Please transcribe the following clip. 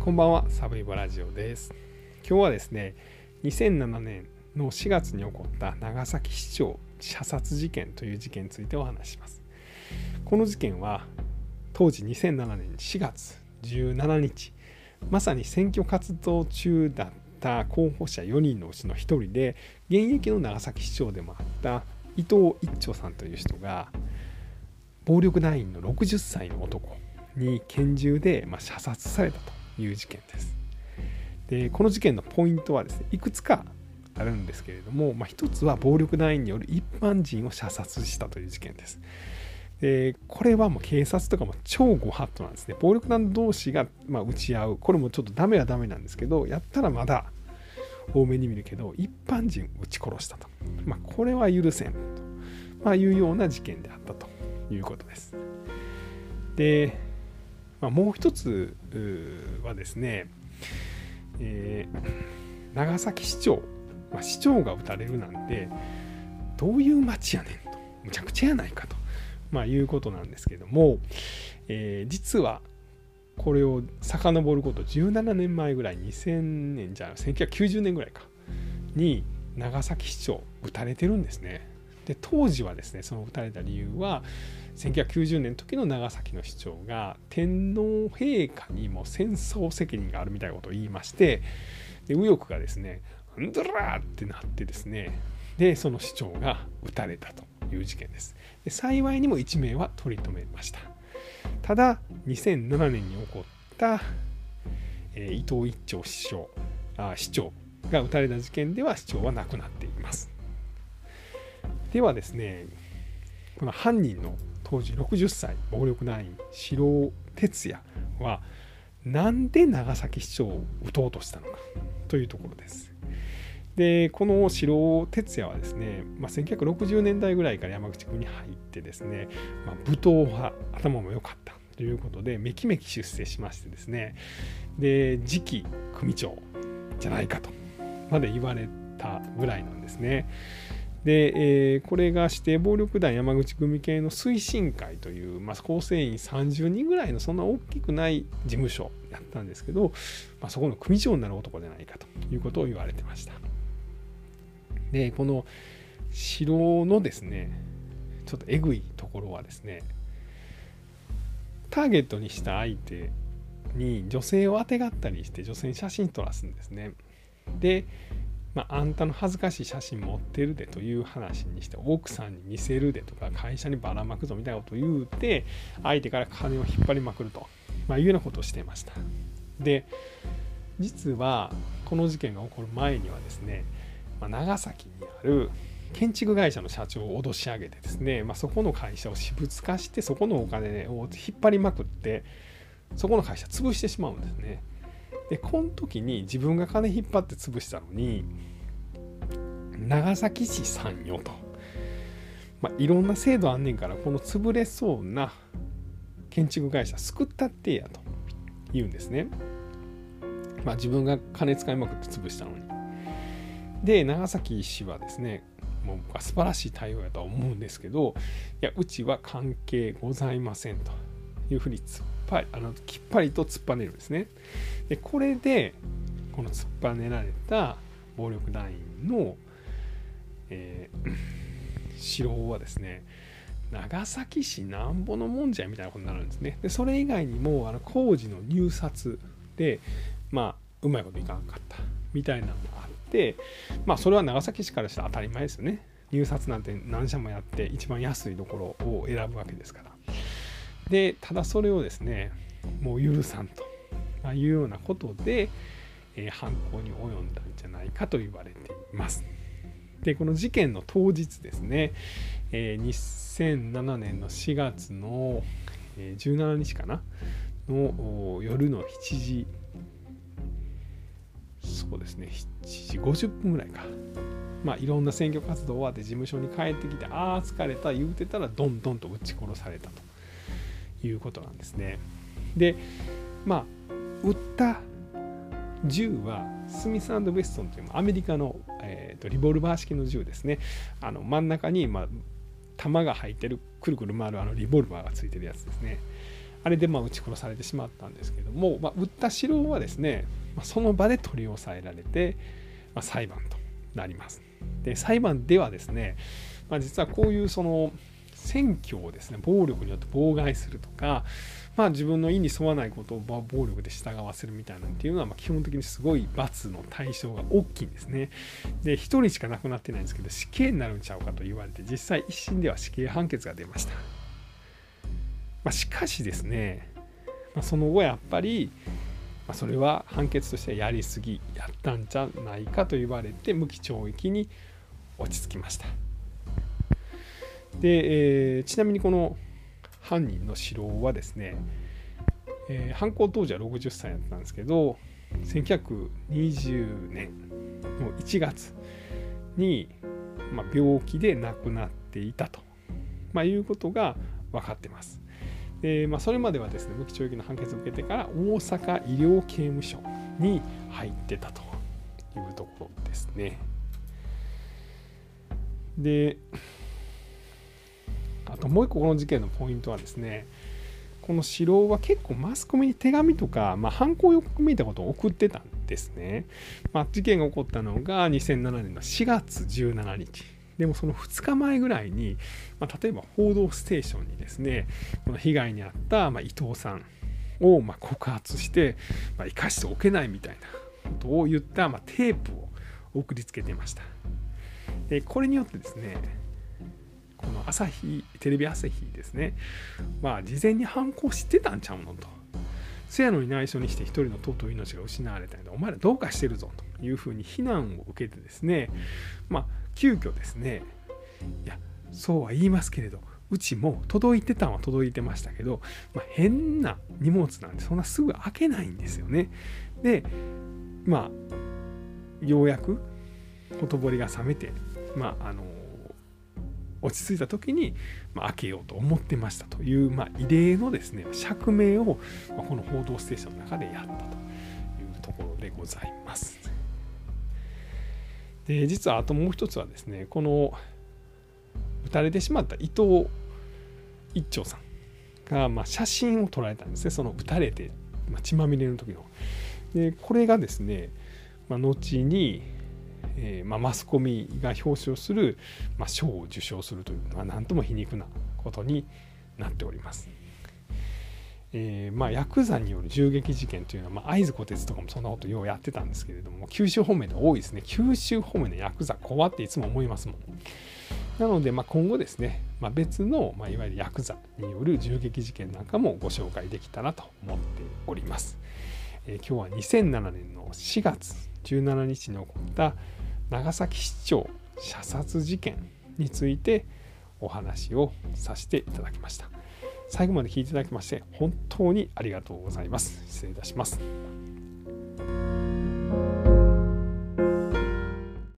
こんばんは、サブイボラジオです。今日はですね、2007年の4月に起こった長崎市長射殺事件という事件についてお話します。この事件は当時2007年4月17日、まさに選挙活動中だった候補者4人のうちの1人で、現役の長崎市長でもあった伊藤一長さんという人が、暴力団員の60歳の男に拳銃でま射殺されたという事件です。でこの事件のポイントはですねいくつかあるんですけれども、まあ、一つは暴力団員による一般人を射殺したという事件です。でこれはもう警察とかも超ご法度なんですね。暴力団同士がまあ打ち合うこれもちょっとダメはダメなんですけどやったらまだ多めに見るけど一般人を撃ち殺したと、まあ、これは許せんと、まあ、いうような事件であったということです。で、まあ、もう一つはですね、えー長崎市長、まあ、市長が撃たれるなんてどういう町やねんとむちゃくちゃやないかと、まあ、いうことなんですけども、えー実はこれを遡ること17年前ぐらい2000年じゃあ1990年ぐらいかに長崎市長撃たれてるんですね。で当時はですねその撃たれた理由は1990年の時の長崎の市長が天皇陛下にも戦争責任があるみたいなことを言いましてで右翼がですね「うんどら!」ってなってですねでその市長が撃たれたという事件ですで幸いにも1名は取り留めましたただ2007年に起こった、えー伊藤一長市長あ市長が撃たれた事件では市長は亡くなっていますではですねこの犯人の当時60歳暴力団員白尾哲也はなんで長崎市長を撃とうとしたのかというところです。でこの白尾哲也はですね、まあ、1960年代ぐらいから山口区に入ってですね、まあ、武闘派頭も良かったということでめきめき出世しましてですねで次期組長じゃないかとまで言われたぐらいなんですね。で、えーこれが指定暴力団山口組系の推進会という、まあ、構成員30人ぐらいのそんな大きくない事務所やったんですけど、まあ、そこの組長になる男じゃないかということを言われてました。でこの城のですねちょっとえぐいところはですねターゲットにした相手に女性をあてがったりして女性に写真撮らすんですね。でまあ、あんたの恥ずかしい写真持ってるでという話にして奥さんに見せるでとか会社にばらまくぞみたいなことを言うて相手から金を引っ張りまくると、まあ、いうようなことをしてました。で実はこの事件が起こる前にはですね、まあ、長崎にある建築会社の社長を脅し上げてですね、まあ、そこの会社を私物化してそこのお金を引っ張りまくってそこの会社潰してしまうんですね。でこの時に自分が金引っ張って潰したのに長崎市さんよと、まあ、いろんな制度あんねんからこの潰れそうな建築会社救ったってやと言うんですね。まあ、自分が金使いまくって潰したのに。で長崎市はですねもう僕は素晴らしい対応やとは思うんですけどいやうちは関係ございませんというふうに突っ張りあのきっぱりと突っぱねるんですね。でこれでこの突っぱねられた暴力団員の、えー、城はですね長崎市なんぼのもんじゃみたいなことになるんですね。でそれ以外にもあの工事の入札でまあうまいこといかなかったみたいなのがあってまあそれは長崎市からしたら当たり前ですよね。入札なんて何社もやって一番安いところを選ぶわけですから。でただそれをですねもう許さんとまあいうようなことで、えー犯行に及んだんじゃないかと言われています。でこの事件の当日ですね、えー2007年の4月の、えー17日かなの夜の7時そうですね7時50分ぐらいかまあいろんな選挙活動終わって事務所に帰ってきてああ疲れた言うてたらどんどんと撃ち殺されたということなんですね。でまあ撃った銃はスミスウェストンというアメリカの、えーとリボルバー式の銃ですねあの真ん中に、まあ、弾が入ってるくるくる回るあのリボルバーがついてるやつですねあれでまあ撃ち殺されてしまったんですけども、まあ、撃った城はですねまその場で取り押さえられて、まあ、裁判となります。で裁判ではですね、まあ、実はこういうその選挙をですね暴力によって妨害するとか、まあ、自分の意に沿わないことを暴力で従わせるみたいなっていうのは、ま基本的にすごい罰の対象が大きいんですね。で1人しか亡くなってないんですけど死刑になるんちゃうかと言われて実際一審では死刑判決が出ました。まあ、しかしですね、まあ、その後やっぱり、まあ、それは判決としてはやりすぎやったんじゃないかと言われて無期懲役に落ち着きました。で、えー、ちなみにこの犯人の城はですね、えー、犯行当時は60歳だったんですけど1920年の1月に、まあ、病気で亡くなっていたと、まあ、いうことが分かってます。でまあ、それまではですね無期懲役の判決を受けてから大阪医療刑務所に入ってたというところですね。であともう一個この事件のポイントはですねこの四郎は結構マスコミに手紙とか、まあ、犯行予告めいたことを送ってたんですね。まあ、事件が起こったのが2007年の4月17日。でもその2日前ぐらいに、まあ、例えば「報道ステーション」にですねこの被害に遭った、ま、伊藤さんをま告発して、ま、生かしておけないみたいなことを言った、ま、テープを送りつけてました。でこれによってですねこの朝日テレビ朝日ですね。まあ事前に犯行知ってたんちゃうのと。せやのに内緒にして一人の尊い命が失われたんでお前らどうかしてるぞというふうに非難を受けてですね。まあ急遽ですね。いやそうは言いますけれどうちも届いてたんは届いてましたけど、まあ、変な荷物なんでそんなすぐ開けないんですよね。でまあようやくほとぼりが冷めてまああの落ち着いた時に、まあ、開けようと思ってましたという、まあ、異例のですね釈明を、まあ、この「報道ステーション」の中でやったというところでございます。で実はあともう一つはですねこの撃たれてしまった伊藤一長さんが、まあ、写真を撮られたんですねその撃たれて、まあ、血まみれの時の。でこれがですね、まあ、後にえー、まあ、マスコミが表彰する、まあ、賞を受賞するというのは何とも皮肉なことになっております。えー、まあ、ヤクザによる銃撃事件というのは、ま、会津虎鉄とかもそんなことようやってたんですけれども九州方面で多いですね。九州方面のヤクザ怖っていつも思いますもん。なので、まあ、今後ですね、まあ、別の、まあ、いわゆるヤクザによる銃撃事件なんかもご紹介できたらと思っております、えー、今日は2007年の4月17日に起こった長崎市長射殺事件についてお話をさせていただきました。最後まで聞いていただきまして本当にありがとうございます。失礼いたします。